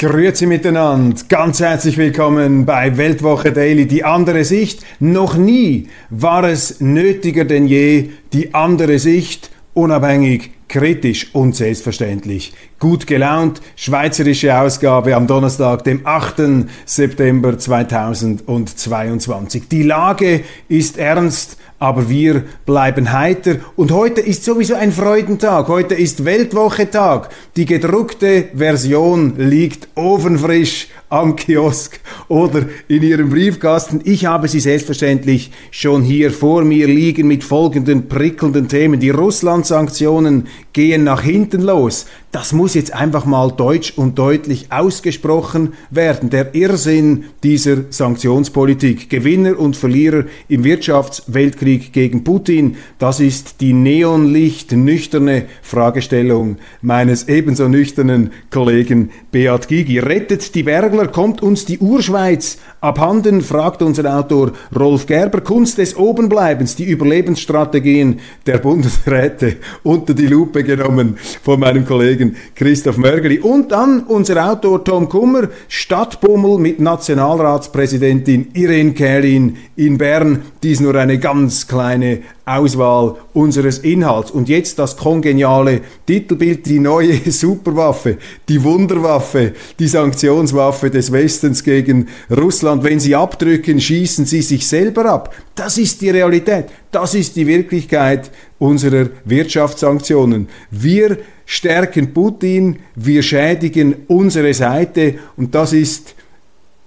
Grüezi miteinander, ganz herzlich willkommen bei Weltwoche Daily, die andere Sicht. Noch nie war es nötiger denn je, die andere Sicht, unabhängig, kritisch und selbstverständlich. Gut gelaunt, schweizerische Ausgabe am Donnerstag, dem 8. September 2022. Die Lage ist ernst, aber wir bleiben heiter. Und heute ist sowieso ein Freudentag. Heute ist Weltwochetag. Die gedruckte Version liegt ofenfrisch am Kiosk oder in Ihrem Briefkasten. Ich habe sie selbstverständlich schon hier vor mir liegen mit folgenden prickelnden Themen. Die Russland-Sanktionen gehen nach hinten los. Das muss jetzt einfach mal deutsch und deutlich ausgesprochen werden. Der Irrsinn dieser Sanktionspolitik. Gewinner und Verlierer im Wirtschaftsweltkrieg gegen Putin. Das ist die neonlicht nüchterne Fragestellung meines ebenso nüchternen Kollegen Beat Gigi. Rettet die Bergler, kommt uns die Urschweiz abhanden, fragt unser Autor Rolf Gerber. Kunst des Obenbleibens, die Überlebensstrategien der Bundesräte unter die Lupe genommen von meinem Kollegen Christoph Mörgeli. Und dann unser Autor Tom Kummer, Stadtbummel mit Nationalratspräsidentin Irene Kählin in Bern. Dies nur eine ganz kleine Auswahl unseres Inhalts. Und jetzt das kongeniale Titelbild, die neue Superwaffe, die Wunderwaffe, die Sanktionswaffe des Westens gegen Russland. Wenn sie abdrücken, schießen sie sich selber ab. Das ist die Realität. Das ist die Wirklichkeit unserer Wirtschaftssanktionen. Wir stärken Putin, wir schädigen unsere Seite und das ist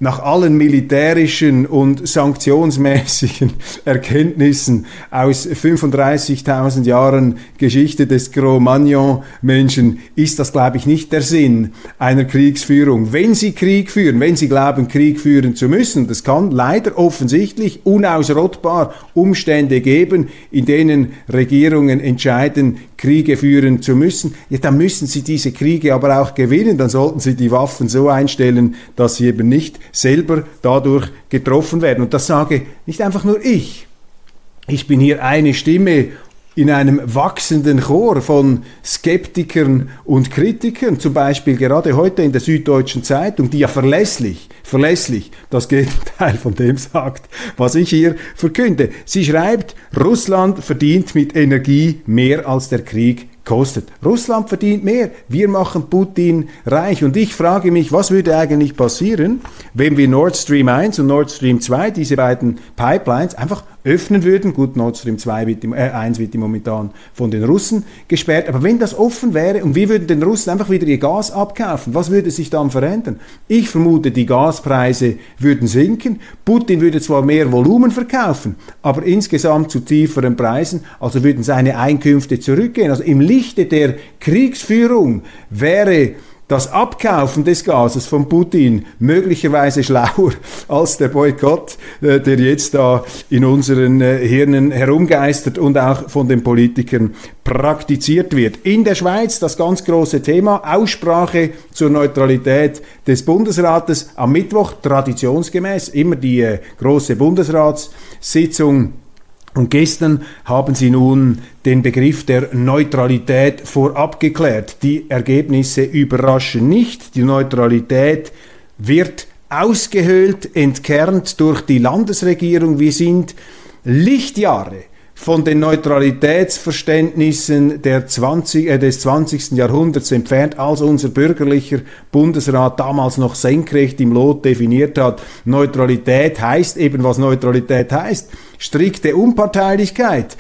nach allen militärischen und sanktionsmäßigen Erkenntnissen aus 35.000 Jahren Geschichte des Cro-Magnon-Menschen ist das, glaube ich, nicht der Sinn einer Kriegsführung. Wenn Sie Krieg führen, wenn Sie glauben, Krieg führen zu müssen, das kann leider offensichtlich unausrottbar Umstände geben, in denen Regierungen entscheiden, Kriege führen zu müssen, ja, dann müssen Sie diese Kriege aber auch gewinnen, dann sollten Sie die Waffen so einstellen, dass sie eben nicht selber dadurch getroffen werden. Und das sage nicht einfach nur ich. Ich bin hier eine Stimme in einem wachsenden Chor von Skeptikern und Kritikern, zum Beispiel gerade heute in der Süddeutschen Zeitung, die ja verlässlich, verlässlich das Gegenteil von dem sagt, was ich hier verkünde. Sie schreibt, Russland verdient mit Energie mehr als der Krieg kostet. Russland verdient mehr. Wir machen Putin reich. Und ich frage mich, was würde eigentlich passieren, wenn wir Nord Stream 1 und Nord Stream 2, diese beiden Pipelines, einfach öffnen würden. Gut, Nord Stream 2 wird, äh, 1 wird momentan von den Russen gesperrt. Aber wenn das offen wäre und wir würden den Russen einfach wieder ihr Gas abkaufen, was würde sich dann verändern? Ich vermute, die Gaspreise würden sinken. Putin würde zwar mehr Volumen verkaufen, aber insgesamt zu tieferen Preisen. Also würden seine Einkünfte zurückgehen. Also im Lichte der Kriegsführung wäre das Abkaufen des Gases von Putin möglicherweise schlauer als der Boykott, äh, der jetzt da in unseren äh, Hirnen herumgeistert und auch von den Politikern praktiziert wird. In der Schweiz das ganz große Thema Aussprache zur Neutralität des Bundesrates am Mittwoch traditionsgemäß immer die äh, große Bundesratssitzung und gestern haben sie nun den Begriff der Neutralität vorab geklärt. Die Ergebnisse überraschen nicht. Die Neutralität wird ausgehöhlt, entkernt durch die Landesregierung. Wir sind Lichtjahre von den Neutralitätsverständnissen der 20, äh, des 20. Jahrhunderts entfernt, als unser bürgerlicher Bundesrat damals noch senkrecht im Lot definiert hat. Neutralität heißt eben, was Neutralität heißt. Strikte Unparteilichkeit.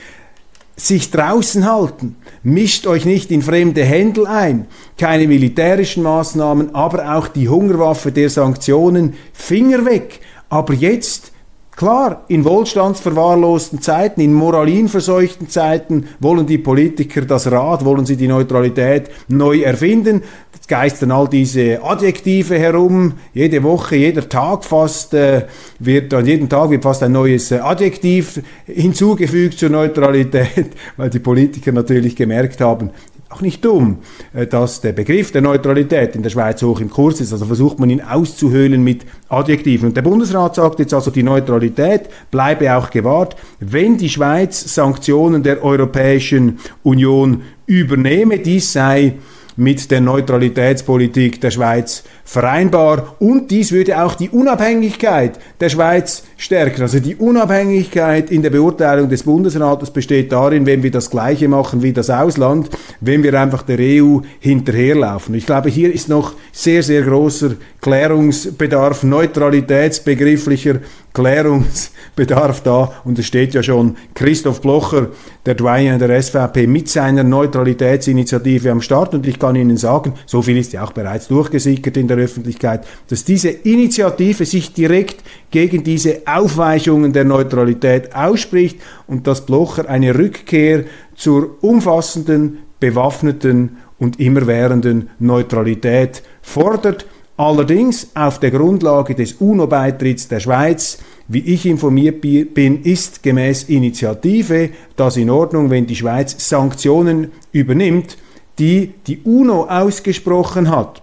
Sich draußen halten. Mischt euch nicht in fremde Händel ein. Keine militärischen Maßnahmen, aber auch die Hungerwaffe der Sanktionen. Finger weg. Aber jetzt Klar, in wohlstandsverwahrlosten Zeiten, in moralinverseuchten Zeiten wollen die Politiker das Rad, wollen sie die Neutralität neu erfinden. Jetzt geistern all diese Adjektive herum. Jede Woche, jeder Tag fast äh, wird, an jedem Tag wird fast ein neues äh, Adjektiv hinzugefügt zur Neutralität, weil die Politiker natürlich gemerkt haben, auch nicht dumm, äh, dass der Begriff der Neutralität in der Schweiz hoch im Kurs ist. Also versucht man ihn auszuhöhlen mit Adjektiven. Und der Bundesrat sagt jetzt also, die Neutralität bleibe auch gewahrt, wenn die Schweiz Sanktionen der Europäischen Union übernehme. Dies sei mit der Neutralitätspolitik der Schweiz vereinbar und dies würde auch die Unabhängigkeit der Schweiz stärken. Also die Unabhängigkeit in der Beurteilung des Bundesrates besteht darin, wenn wir das Gleiche machen wie das Ausland, wenn wir einfach der EU hinterherlaufen. Ich glaube, hier ist noch sehr, sehr großer Klärungsbedarf, neutralitätsbegrifflicher Klärungsbedarf da. Und es steht ja schon Christoph Blocher, der Doyen der SVP, mit seiner Neutralitätsinitiative am Start. Und ich kann Ihnen sagen, so viel ist ja auch bereits durchgesickert in der Öffentlichkeit, dass diese Initiative sich direkt gegen diese Aufweichungen der Neutralität ausspricht und dass Blocher eine Rückkehr zur umfassenden, bewaffneten und immerwährenden Neutralität fordert. Allerdings auf der Grundlage des UNO-Beitritts der Schweiz, wie ich informiert bin, ist gemäß Initiative das in Ordnung, wenn die Schweiz Sanktionen übernimmt, die die UNO ausgesprochen hat.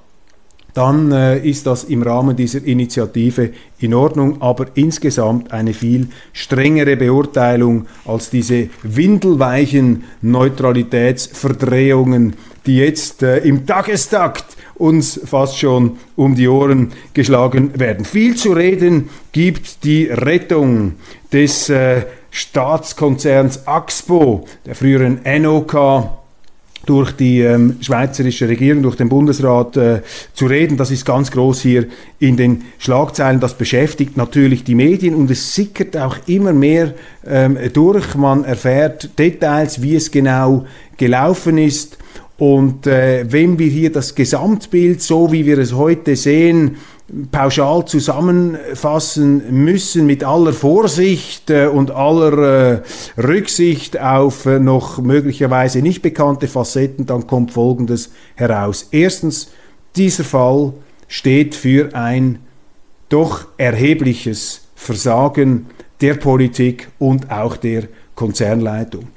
Dann äh, ist das im Rahmen dieser Initiative in Ordnung, aber insgesamt eine viel strengere Beurteilung als diese windelweichen Neutralitätsverdrehungen, die jetzt äh, im Tagestakt uns fast schon um die Ohren geschlagen werden. Viel zu reden gibt die Rettung des äh, Staatskonzerns Axpo, der früheren NOK, durch die ähm, schweizerische Regierung, durch den Bundesrat äh, zu reden. Das ist ganz groß hier in den Schlagzeilen. Das beschäftigt natürlich die Medien und es sickert auch immer mehr ähm, durch. Man erfährt Details, wie es genau gelaufen ist. Und äh, wenn wir hier das Gesamtbild, so wie wir es heute sehen, pauschal zusammenfassen müssen mit aller Vorsicht äh, und aller äh, Rücksicht auf äh, noch möglicherweise nicht bekannte Facetten, dann kommt Folgendes heraus. Erstens, dieser Fall steht für ein doch erhebliches Versagen der Politik und auch der Konzernleitung.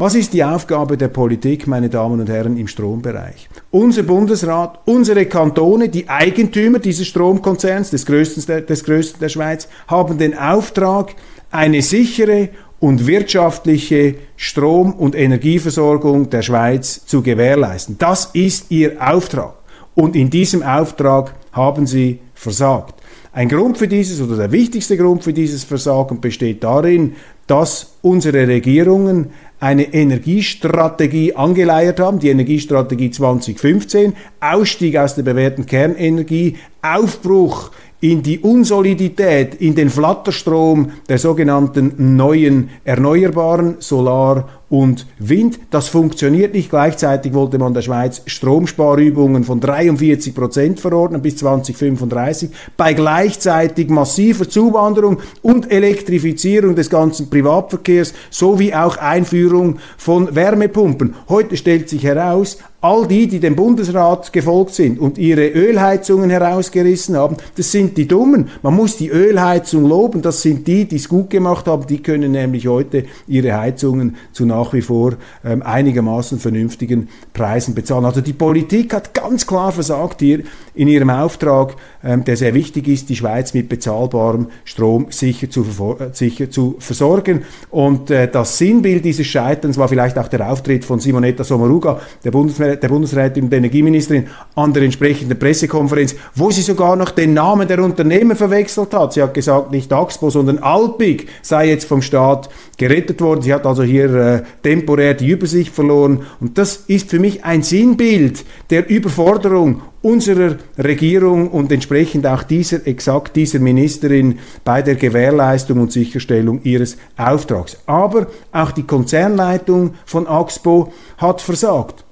Was ist die Aufgabe der Politik, meine Damen und Herren, im Strombereich? Unser Bundesrat, unsere Kantone, die Eigentümer dieses Stromkonzerns, des größten, des größten der Schweiz, haben den Auftrag, eine sichere und wirtschaftliche Strom- und Energieversorgung der Schweiz zu gewährleisten. Das ist ihr Auftrag. Und in diesem Auftrag haben sie versagt. Ein Grund für dieses oder der wichtigste Grund für dieses Versagen besteht darin, dass unsere Regierungen eine Energiestrategie angeleiert haben, die Energiestrategie 2015, Ausstieg aus der bewährten Kernenergie, Aufbruch in die Unsolidität, in den Flatterstrom der sogenannten neuen Erneuerbaren, Solar- und Wind. Das funktioniert nicht. Gleichzeitig wollte man der Schweiz Stromsparübungen von 43 Prozent verordnen bis 2035, bei gleichzeitig massiver Zuwanderung und Elektrifizierung des ganzen Privatverkehrs sowie auch Einführung von Wärmepumpen. Heute stellt sich heraus, All die, die dem Bundesrat gefolgt sind und ihre Ölheizungen herausgerissen haben, das sind die Dummen. Man muss die Ölheizung loben, das sind die, die es gut gemacht haben, die können nämlich heute ihre Heizungen zu nach wie vor ähm, einigermaßen vernünftigen Preisen bezahlen. Also die Politik hat ganz klar versagt hier in ihrem Auftrag, ähm, der sehr wichtig ist, die Schweiz mit bezahlbarem Strom sicher zu, äh, sicher zu versorgen. Und äh, das Sinnbild dieses Scheiterns war vielleicht auch der Auftritt von Simonetta Sommaruga, der Bundesministerin der Bundesrätin und Energieministerin an der entsprechenden Pressekonferenz, wo sie sogar noch den Namen der Unternehmen verwechselt hat. Sie hat gesagt, nicht Axpo, sondern Alpig sei jetzt vom Staat gerettet worden. Sie hat also hier äh, temporär die Übersicht verloren. Und das ist für mich ein Sinnbild der Überforderung unserer Regierung und entsprechend auch dieser, exakt dieser Ministerin bei der Gewährleistung und Sicherstellung ihres Auftrags. Aber auch die Konzernleitung von Axpo hat versagt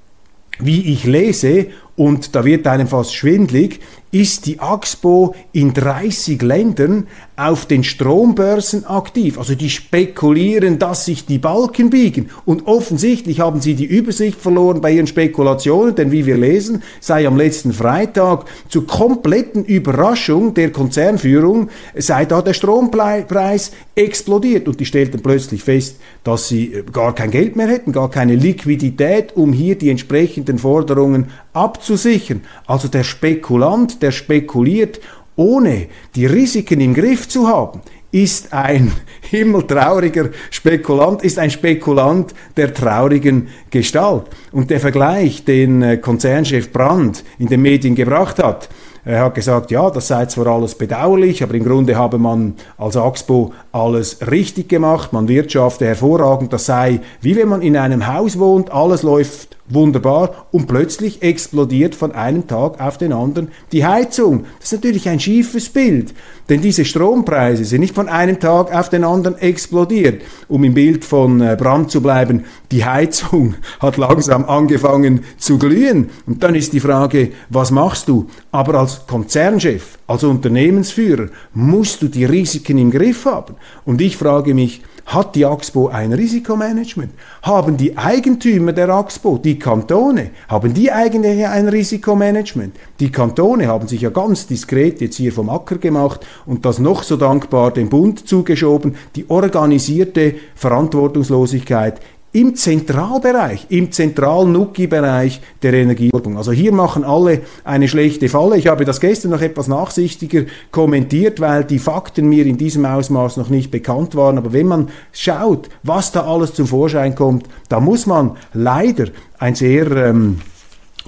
wie ich lese, und da wird einem fast schwindlig, ist die Axpo in 30 Ländern auf den Strombörsen aktiv. Also die spekulieren, dass sich die Balken biegen. Und offensichtlich haben sie die Übersicht verloren bei ihren Spekulationen, denn wie wir lesen, sei am letzten Freitag zur kompletten Überraschung der Konzernführung, sei da der Strompreis explodiert. Und die stellten plötzlich fest, dass sie äh, gar kein Geld mehr hätten, gar keine Liquidität, um hier die entsprechenden Forderungen abzusichern. Also der Spekulant, der spekuliert ohne die Risiken im Griff zu haben, ist ein himmeltrauriger Spekulant, ist ein Spekulant der traurigen Gestalt. Und der Vergleich, den äh, Konzernchef Brandt in den Medien gebracht hat, er hat gesagt, ja, das sei zwar alles bedauerlich, aber im Grunde habe man als Axpo alles richtig gemacht, man wirtschafte hervorragend, das sei wie wenn man in einem Haus wohnt, alles läuft wunderbar und plötzlich explodiert von einem Tag auf den anderen die Heizung. Das ist natürlich ein schiefes Bild, denn diese Strompreise sind nicht von einem Tag auf den anderen explodiert. Um im Bild von äh, Brand zu bleiben, die Heizung hat langsam angefangen zu glühen und dann ist die Frage, was machst du? Aber als Konzernchef, als Unternehmensführer musst du die Risiken im Griff haben. Und ich frage mich, hat die AXPO ein Risikomanagement? Haben die Eigentümer der AXPO, die Kantone, haben die eigentlich ein Risikomanagement? Die Kantone haben sich ja ganz diskret jetzt hier vom Acker gemacht und das noch so dankbar dem Bund zugeschoben. Die organisierte Verantwortungslosigkeit im Zentralbereich, im Zentral-Nuki-Bereich der Energieversorgung. Also hier machen alle eine schlechte Falle. Ich habe das gestern noch etwas nachsichtiger kommentiert, weil die Fakten mir in diesem Ausmaß noch nicht bekannt waren. Aber wenn man schaut, was da alles zum Vorschein kommt, da muss man leider ein sehr ähm,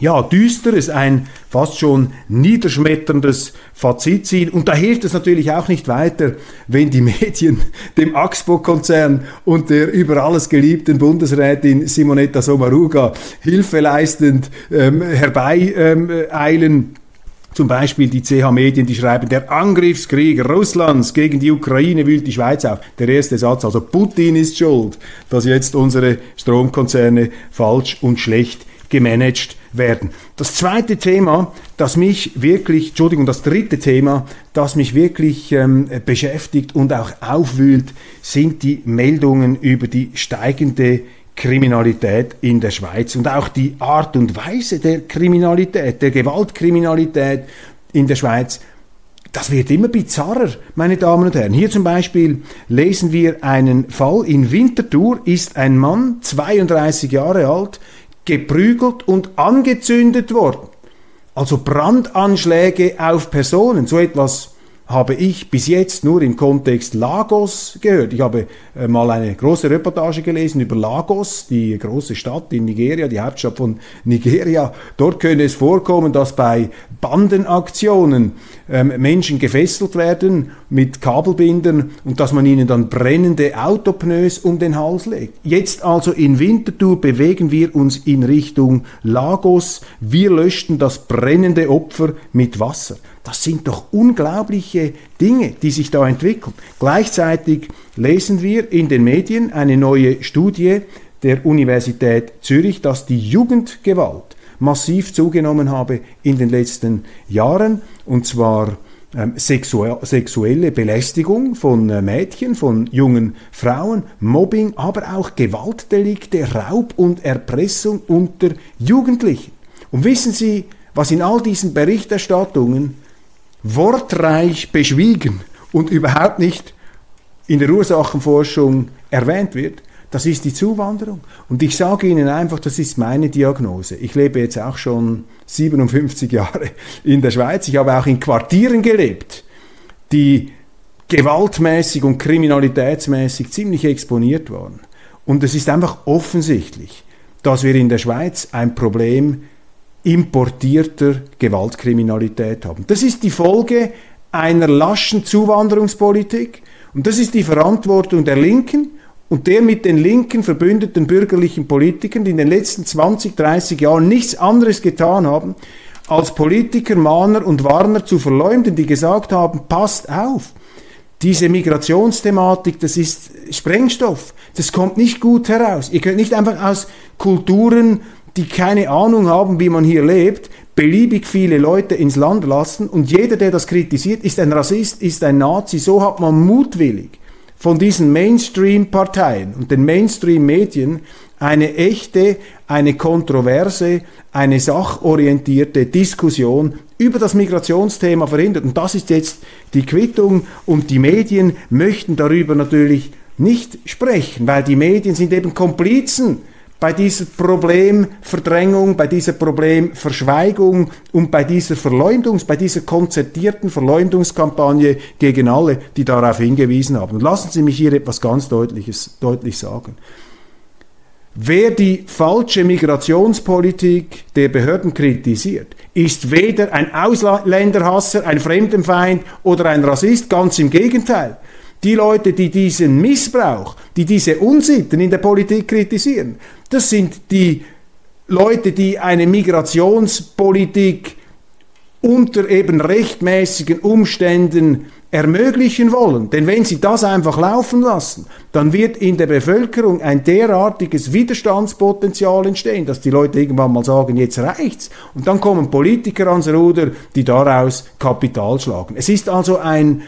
ja, düsteres, ein fast schon niederschmetterndes Fazit ziehen. Und da hilft es natürlich auch nicht weiter, wenn die Medien dem Axpo-Konzern und der über alles geliebten Bundesrätin Simonetta Sommaruga Hilfe leistend ähm, herbeieilen. Ähm, zum Beispiel die CH-Medien, die schreiben, der Angriffskrieg Russlands gegen die Ukraine wühlt die Schweiz auf. Der erste Satz, also Putin ist schuld, dass jetzt unsere Stromkonzerne falsch und schlecht gemanagt werden. Das zweite Thema, das mich wirklich, Entschuldigung, das dritte Thema, das mich wirklich ähm, beschäftigt und auch aufwühlt, sind die Meldungen über die steigende Kriminalität in der Schweiz und auch die Art und Weise der Kriminalität, der Gewaltkriminalität in der Schweiz. Das wird immer bizarrer, meine Damen und Herren. Hier zum Beispiel lesen wir einen Fall. In Winterthur ist ein Mann, 32 Jahre alt, geprügelt und angezündet worden. Also Brandanschläge auf Personen, so etwas habe ich bis jetzt nur im Kontext Lagos gehört. Ich habe äh, mal eine große Reportage gelesen über Lagos, die große Stadt in Nigeria, die Hauptstadt von Nigeria. Dort könne es vorkommen, dass bei Bandenaktionen ähm, Menschen gefesselt werden mit Kabelbindern und dass man ihnen dann brennende Autopneus um den Hals legt. Jetzt also in Winterthur bewegen wir uns in Richtung Lagos. Wir löschten das brennende Opfer mit Wasser. Das sind doch unglaubliche Dinge, die sich da entwickeln. Gleichzeitig lesen wir in den Medien eine neue Studie der Universität Zürich, dass die Jugendgewalt massiv zugenommen habe in den letzten Jahren, und zwar ähm, sexuelle Belästigung von äh, Mädchen, von jungen Frauen, Mobbing, aber auch Gewaltdelikte, Raub und Erpressung unter Jugendlichen. Und wissen Sie, was in all diesen Berichterstattungen wortreich beschwiegen und überhaupt nicht in der Ursachenforschung erwähnt wird, das ist die Zuwanderung. Und ich sage Ihnen einfach, das ist meine Diagnose. Ich lebe jetzt auch schon 57 Jahre in der Schweiz. Ich habe auch in Quartieren gelebt, die gewaltmäßig und kriminalitätsmäßig ziemlich exponiert waren. Und es ist einfach offensichtlich, dass wir in der Schweiz ein Problem importierter Gewaltkriminalität haben. Das ist die Folge einer laschen Zuwanderungspolitik und das ist die Verantwortung der Linken und der mit den Linken verbündeten bürgerlichen Politikern, die in den letzten 20, 30 Jahren nichts anderes getan haben, als Politiker, Mahner und Warner zu verleumden, die gesagt haben, passt auf, diese Migrationsthematik, das ist Sprengstoff, das kommt nicht gut heraus. Ihr könnt nicht einfach aus Kulturen die keine Ahnung haben, wie man hier lebt, beliebig viele Leute ins Land lassen und jeder, der das kritisiert, ist ein Rassist, ist ein Nazi. So hat man mutwillig von diesen Mainstream-Parteien und den Mainstream-Medien eine echte, eine kontroverse, eine sachorientierte Diskussion über das Migrationsthema verhindert. Und das ist jetzt die Quittung und die Medien möchten darüber natürlich nicht sprechen, weil die Medien sind eben Komplizen bei dieser Problemverdrängung, bei dieser Problemverschweigung und bei dieser Verleumdungs, bei dieser konzertierten Verleumdungskampagne gegen alle, die darauf hingewiesen haben. Und lassen Sie mich hier etwas ganz Deutliches, deutlich sagen. Wer die falsche Migrationspolitik der Behörden kritisiert, ist weder ein Ausländerhasser, ein Fremdenfeind oder ein Rassist, ganz im Gegenteil. Die Leute, die diesen Missbrauch, die diese Unsitten in der Politik kritisieren, das sind die Leute, die eine Migrationspolitik unter eben rechtmäßigen Umständen ermöglichen wollen. Denn wenn sie das einfach laufen lassen, dann wird in der Bevölkerung ein derartiges Widerstandspotenzial entstehen, dass die Leute irgendwann mal sagen, jetzt reicht's. Und dann kommen Politiker ans Ruder, die daraus Kapital schlagen. Es ist also ein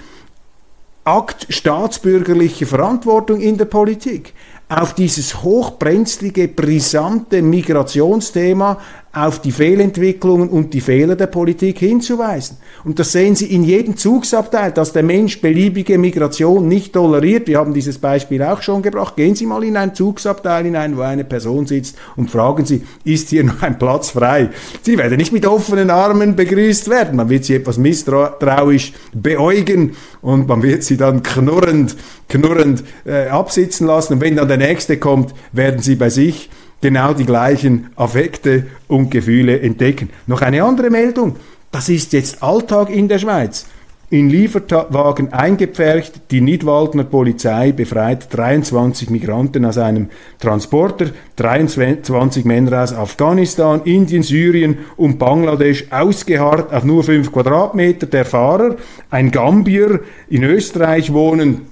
Akt staatsbürgerlicher Verantwortung in der Politik. Auf dieses hochbrenzlige, brisante Migrationsthema auf die Fehlentwicklungen und die Fehler der Politik hinzuweisen. Und das sehen Sie in jedem Zugsabteil, dass der Mensch beliebige Migration nicht toleriert. Wir haben dieses Beispiel auch schon gebracht. Gehen Sie mal in ein Zugsabteil hinein, wo eine Person sitzt und fragen Sie, ist hier noch ein Platz frei? Sie werden nicht mit offenen Armen begrüßt werden. Man wird sie etwas misstrauisch beäugen und man wird sie dann knurrend, knurrend äh, absitzen lassen. Und wenn dann der Nächste kommt, werden sie bei sich genau die gleichen Affekte und Gefühle entdecken. Noch eine andere Meldung. Das ist jetzt Alltag in der Schweiz. In Lieferwagen eingepfercht, die Nidwaldner Polizei befreit 23 Migranten aus einem Transporter, 23 Männer aus Afghanistan, Indien, Syrien und Bangladesch ausgeharrt auf nur 5 Quadratmeter. Der Fahrer, ein Gambier, in Österreich wohnen,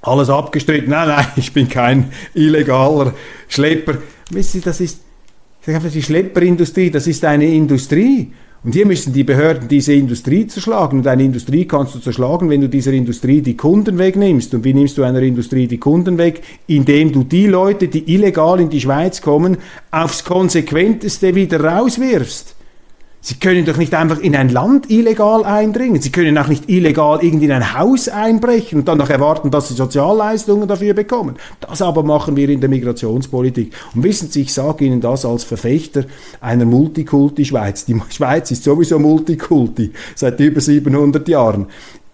alles abgestritten. Nein, nein, ich bin kein illegaler Schlepper. Wissen Sie, das ist die Schlepperindustrie, das ist eine Industrie. Und hier müssen die Behörden diese Industrie zerschlagen. Und eine Industrie kannst du zerschlagen, wenn du dieser Industrie die Kunden wegnimmst. Und wie nimmst du einer Industrie die Kunden weg? Indem du die Leute, die illegal in die Schweiz kommen, aufs konsequenteste wieder rauswirfst. Sie können doch nicht einfach in ein Land illegal eindringen. Sie können auch nicht illegal irgendwie in ein Haus einbrechen und dann noch erwarten, dass Sie Sozialleistungen dafür bekommen. Das aber machen wir in der Migrationspolitik. Und wissen Sie, ich sage Ihnen das als Verfechter einer Multikulti-Schweiz. Die Schweiz ist sowieso Multikulti seit über 700 Jahren.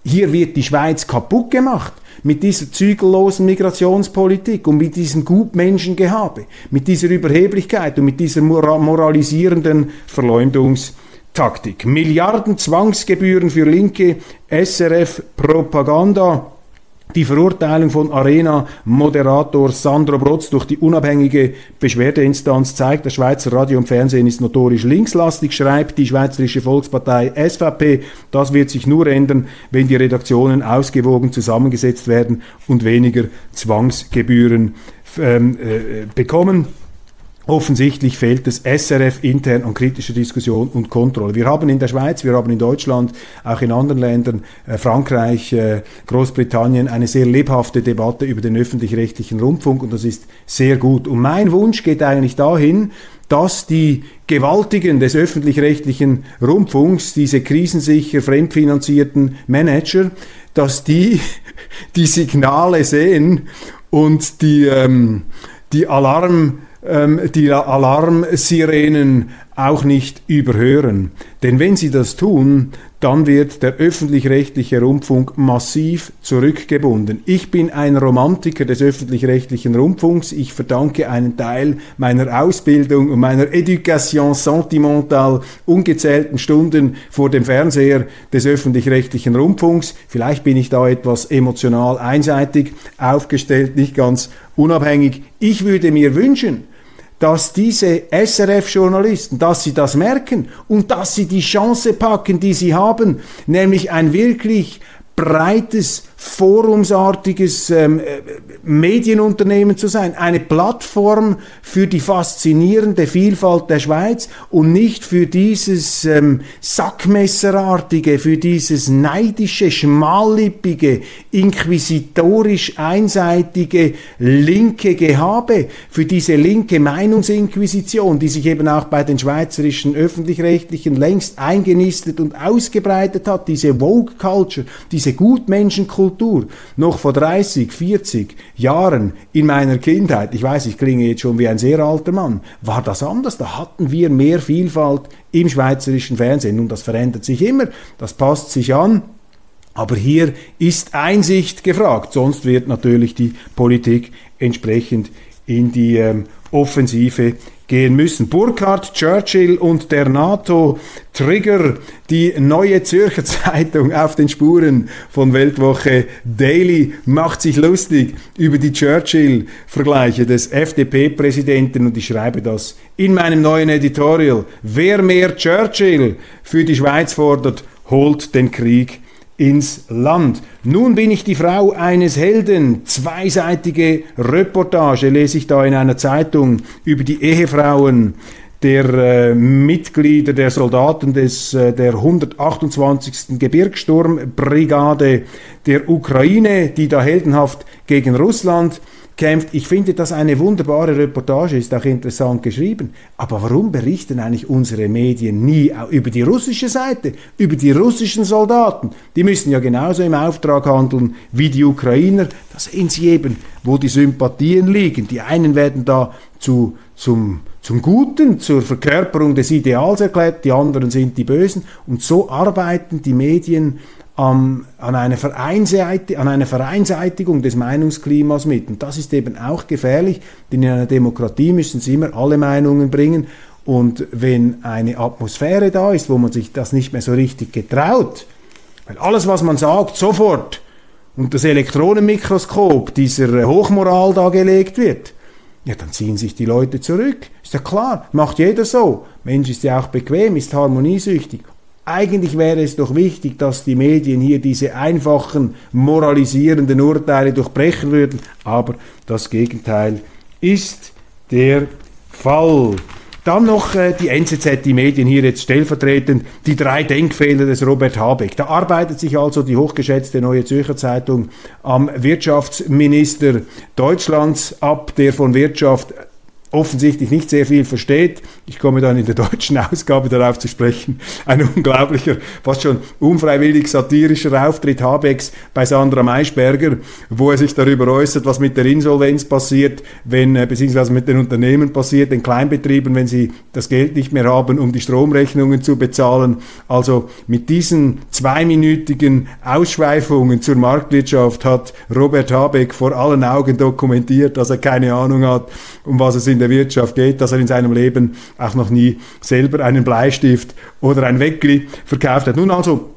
Hier wird die Schweiz kaputt gemacht mit dieser zügellosen Migrationspolitik und mit diesem Gutmenschengehabe, mit dieser Überheblichkeit und mit dieser moralisierenden Verleumdungstaktik. Milliarden Zwangsgebühren für linke SRF-Propaganda die Verurteilung von Arena-Moderator Sandro Brotz durch die unabhängige Beschwerdeinstanz zeigt, das Schweizer Radio und Fernsehen ist notorisch linkslastig, schreibt die Schweizerische Volkspartei SVP. Das wird sich nur ändern, wenn die Redaktionen ausgewogen zusammengesetzt werden und weniger Zwangsgebühren ähm, äh, bekommen. Offensichtlich fehlt es SRF intern an kritischer Diskussion und Kontrolle. Wir haben in der Schweiz, wir haben in Deutschland, auch in anderen Ländern, äh, Frankreich, äh, Großbritannien, eine sehr lebhafte Debatte über den öffentlich-rechtlichen Rundfunk und das ist sehr gut. Und mein Wunsch geht eigentlich dahin, dass die Gewaltigen des öffentlich-rechtlichen Rundfunks, diese krisensicher fremdfinanzierten Manager, dass die die Signale sehen und die, ähm, die Alarm die Alarmsirenen auch nicht überhören. Denn wenn sie das tun, dann wird der öffentlich-rechtliche Rundfunk massiv zurückgebunden. Ich bin ein Romantiker des öffentlich-rechtlichen Rundfunks. Ich verdanke einen Teil meiner Ausbildung und meiner Education sentimentale ungezählten Stunden vor dem Fernseher des öffentlich-rechtlichen Rundfunks. Vielleicht bin ich da etwas emotional einseitig aufgestellt, nicht ganz unabhängig. Ich würde mir wünschen, dass diese SRF-Journalisten, dass sie das merken und dass sie die Chance packen, die sie haben, nämlich ein wirklich breites forumsartiges ähm, äh, Medienunternehmen zu sein, eine Plattform für die faszinierende Vielfalt der Schweiz und nicht für dieses ähm, Sackmesserartige, für dieses neidische, schmallippige, inquisitorisch einseitige linke Gehabe, für diese linke Meinungsinquisition, die sich eben auch bei den schweizerischen öffentlich-rechtlichen längst eingenistet und ausgebreitet hat, diese Vogue Culture, diese Gutmenschenkultur, Kultur. Noch vor 30, 40 Jahren in meiner Kindheit, ich weiß, ich klinge jetzt schon wie ein sehr alter Mann, war das anders. Da hatten wir mehr Vielfalt im schweizerischen Fernsehen. Nun, das verändert sich immer, das passt sich an. Aber hier ist Einsicht gefragt, sonst wird natürlich die Politik entsprechend in die ähm, Offensive gehen müssen. Burkhardt, Churchill und der NATO-Trigger, die neue Zürcher Zeitung auf den Spuren von Weltwoche Daily macht sich lustig über die Churchill-Vergleiche des FDP-Präsidenten und ich schreibe das in meinem neuen Editorial. Wer mehr Churchill für die Schweiz fordert, holt den Krieg ins Land. Nun bin ich die Frau eines Helden. Zweiseitige Reportage lese ich da in einer Zeitung über die Ehefrauen der äh, Mitglieder der Soldaten des, äh, der 128. Gebirgssturmbrigade der Ukraine, die da heldenhaft gegen Russland kämpft. Ich finde das eine wunderbare Reportage, ist auch interessant geschrieben. Aber warum berichten eigentlich unsere Medien nie über die russische Seite, über die russischen Soldaten? Die müssen ja genauso im Auftrag handeln wie die Ukrainer. Da sehen Sie eben, wo die Sympathien liegen. Die einen werden da zu, zum, zum Guten, zur Verkörperung des Ideals erklärt, die anderen sind die Bösen. Und so arbeiten die Medien an, an, eine an einer Vereinseitigung des Meinungsklimas mit. Und das ist eben auch gefährlich, denn in einer Demokratie müssen sie immer alle Meinungen bringen. Und wenn eine Atmosphäre da ist, wo man sich das nicht mehr so richtig getraut, weil alles, was man sagt, sofort und das Elektronenmikroskop dieser Hochmoral da gelegt wird, ja, dann ziehen sich die Leute zurück. Ist ja klar, macht jeder so. Mensch ist ja auch bequem, ist harmoniesüchtig. Eigentlich wäre es doch wichtig, dass die Medien hier diese einfachen moralisierenden Urteile durchbrechen würden, aber das Gegenteil ist der Fall. Dann noch äh, die NZZ, die Medien hier jetzt stellvertretend, die drei Denkfehler des Robert Habeck. Da arbeitet sich also die hochgeschätzte Neue Zürcher Zeitung am Wirtschaftsminister Deutschlands ab, der von Wirtschaft offensichtlich nicht sehr viel versteht. Ich komme dann in der deutschen Ausgabe darauf zu sprechen. Ein unglaublicher, fast schon unfreiwillig satirischer Auftritt Habecks bei Sandra Maischberger, wo er sich darüber äußert, was mit der Insolvenz passiert, wenn, äh, beziehungsweise mit den Unternehmen passiert, den Kleinbetrieben, wenn sie das Geld nicht mehr haben, um die Stromrechnungen zu bezahlen. Also mit diesen zweiminütigen Ausschweifungen zur Marktwirtschaft hat Robert Habeck vor allen Augen dokumentiert, dass er keine Ahnung hat, um was es in der Wirtschaft geht, dass er in seinem Leben auch noch nie selber einen Bleistift oder ein Weckli verkauft hat. Nun also,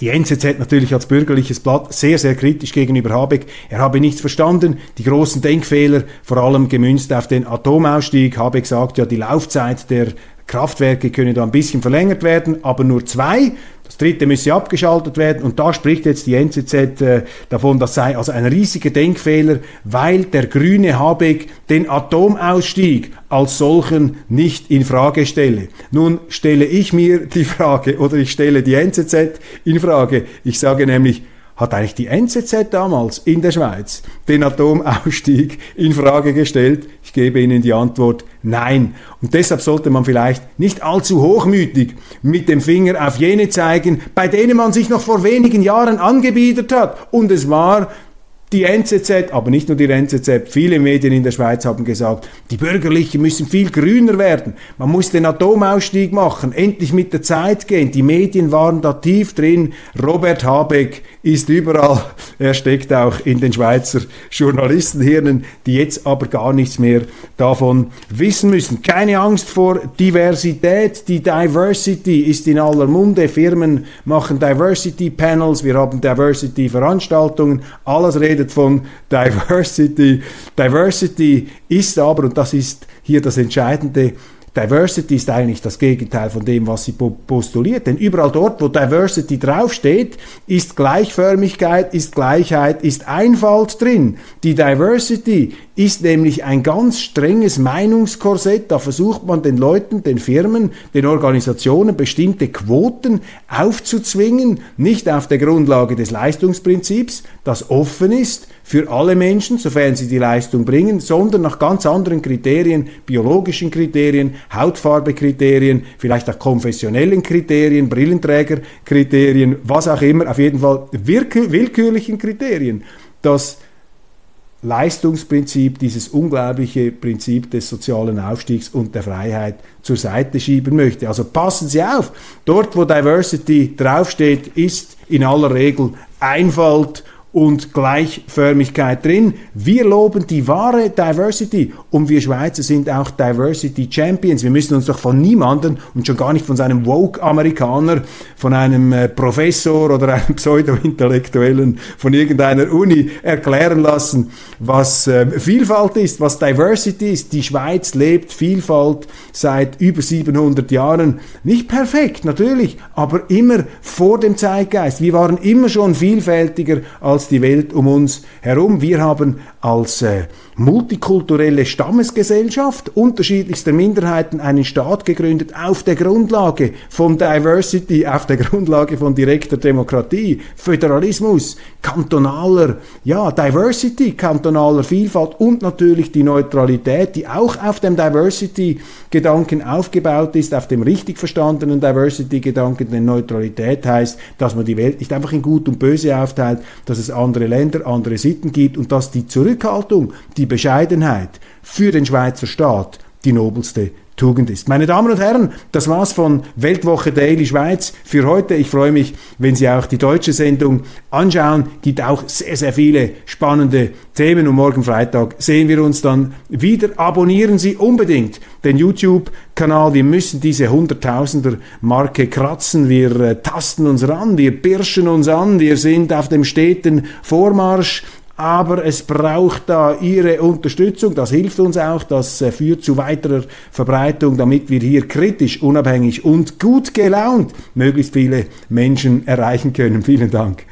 die NZZ natürlich als bürgerliches Blatt sehr, sehr kritisch gegenüber Habeck. Er habe nichts verstanden, die großen Denkfehler, vor allem gemünzt auf den Atomausstieg. Habeck sagt ja, die Laufzeit der Kraftwerke könne da ein bisschen verlängert werden, aber nur zwei. Das dritte müsse abgeschaltet werden und da spricht jetzt die NZZ äh, davon, das sei also ein riesiger Denkfehler, weil der grüne Habeck den Atomausstieg als solchen nicht in Frage stelle. Nun stelle ich mir die Frage oder ich stelle die NZZ in Frage. Ich sage nämlich, hat eigentlich die NZZ damals in der Schweiz den Atomausstieg in Frage gestellt? Ich gebe Ihnen die Antwort nein. Und deshalb sollte man vielleicht nicht allzu hochmütig mit dem Finger auf jene zeigen, bei denen man sich noch vor wenigen Jahren angebietet hat. Und es war die NZZ, aber nicht nur die NZZ, viele Medien in der Schweiz haben gesagt, die Bürgerlichen müssen viel grüner werden. Man muss den Atomausstieg machen, endlich mit der Zeit gehen. Die Medien waren da tief drin. Robert Habeck ist überall. Er steckt auch in den Schweizer Journalistenhirnen, die jetzt aber gar nichts mehr davon wissen müssen. Keine Angst vor Diversität. Die Diversity ist in aller Munde. Firmen machen Diversity Panels. Wir haben Diversity Veranstaltungen. Alles redet redet von Diversity. Diversity ist aber, und das ist hier das Entscheidende, Diversity ist eigentlich das Gegenteil von dem, was sie postuliert. Denn überall dort, wo Diversity draufsteht, ist Gleichförmigkeit, ist Gleichheit, ist Einfalt drin. Die Diversity ist nämlich ein ganz strenges Meinungskorsett. Da versucht man den Leuten, den Firmen, den Organisationen bestimmte Quoten aufzuzwingen, nicht auf der Grundlage des Leistungsprinzips, das offen ist für alle Menschen, sofern sie die Leistung bringen, sondern nach ganz anderen Kriterien, biologischen Kriterien, Hautfarbekriterien, vielleicht auch konfessionellen Kriterien, Brillenträgerkriterien, was auch immer, auf jeden Fall willkürlichen Kriterien. Das Leistungsprinzip, dieses unglaubliche Prinzip des sozialen Aufstiegs und der Freiheit zur Seite schieben möchte. Also passen Sie auf, dort wo Diversity draufsteht, ist in aller Regel Einfalt und Gleichförmigkeit drin. Wir loben die wahre Diversity und wir Schweizer sind auch Diversity Champions. Wir müssen uns doch von niemandem und schon gar nicht von seinem Woke-Amerikaner, von einem äh, Professor oder einem Pseudo-Intellektuellen von irgendeiner Uni erklären lassen, was äh, Vielfalt ist, was Diversity ist. Die Schweiz lebt Vielfalt seit über 700 Jahren. Nicht perfekt, natürlich, aber immer vor dem Zeitgeist. Wir waren immer schon vielfältiger als als die Welt um uns herum. Wir haben als äh, multikulturelle Stammesgesellschaft unterschiedlichster Minderheiten einen Staat gegründet auf der Grundlage von Diversity, auf der Grundlage von direkter Demokratie, Föderalismus, kantonaler, ja, Diversity, kantonaler Vielfalt und natürlich die Neutralität, die auch auf dem Diversity-Gedanken aufgebaut ist, auf dem richtig verstandenen Diversity-Gedanken, denn Neutralität heißt, dass man die Welt nicht einfach in Gut und Böse aufteilt, dass es andere Länder, andere Sitten gibt und dass die Zurückhaltung, die Bescheidenheit für den Schweizer Staat die nobelste Tugend ist. Meine Damen und Herren, das war's von Weltwoche Daily Schweiz für heute. Ich freue mich, wenn Sie auch die deutsche Sendung anschauen. Gibt auch sehr, sehr viele spannende Themen und morgen Freitag sehen wir uns dann wieder. Abonnieren Sie unbedingt den YouTube-Kanal. Wir müssen diese Hunderttausender-Marke kratzen. Wir äh, tasten uns ran, wir pirschen uns an, wir sind auf dem steten Vormarsch aber es braucht da Ihre Unterstützung. Das hilft uns auch, das äh, führt zu weiterer Verbreitung, damit wir hier kritisch, unabhängig und gut gelaunt möglichst viele Menschen erreichen können. Vielen Dank.